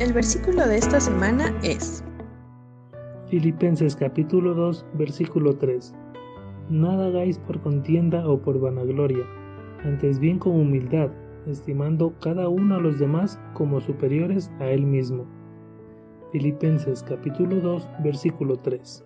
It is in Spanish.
El versículo de esta semana es Filipenses capítulo 2, versículo 3. Nada hagáis por contienda o por vanagloria, antes bien con humildad, estimando cada uno a los demás como superiores a él mismo. Filipenses capítulo 2, versículo 3.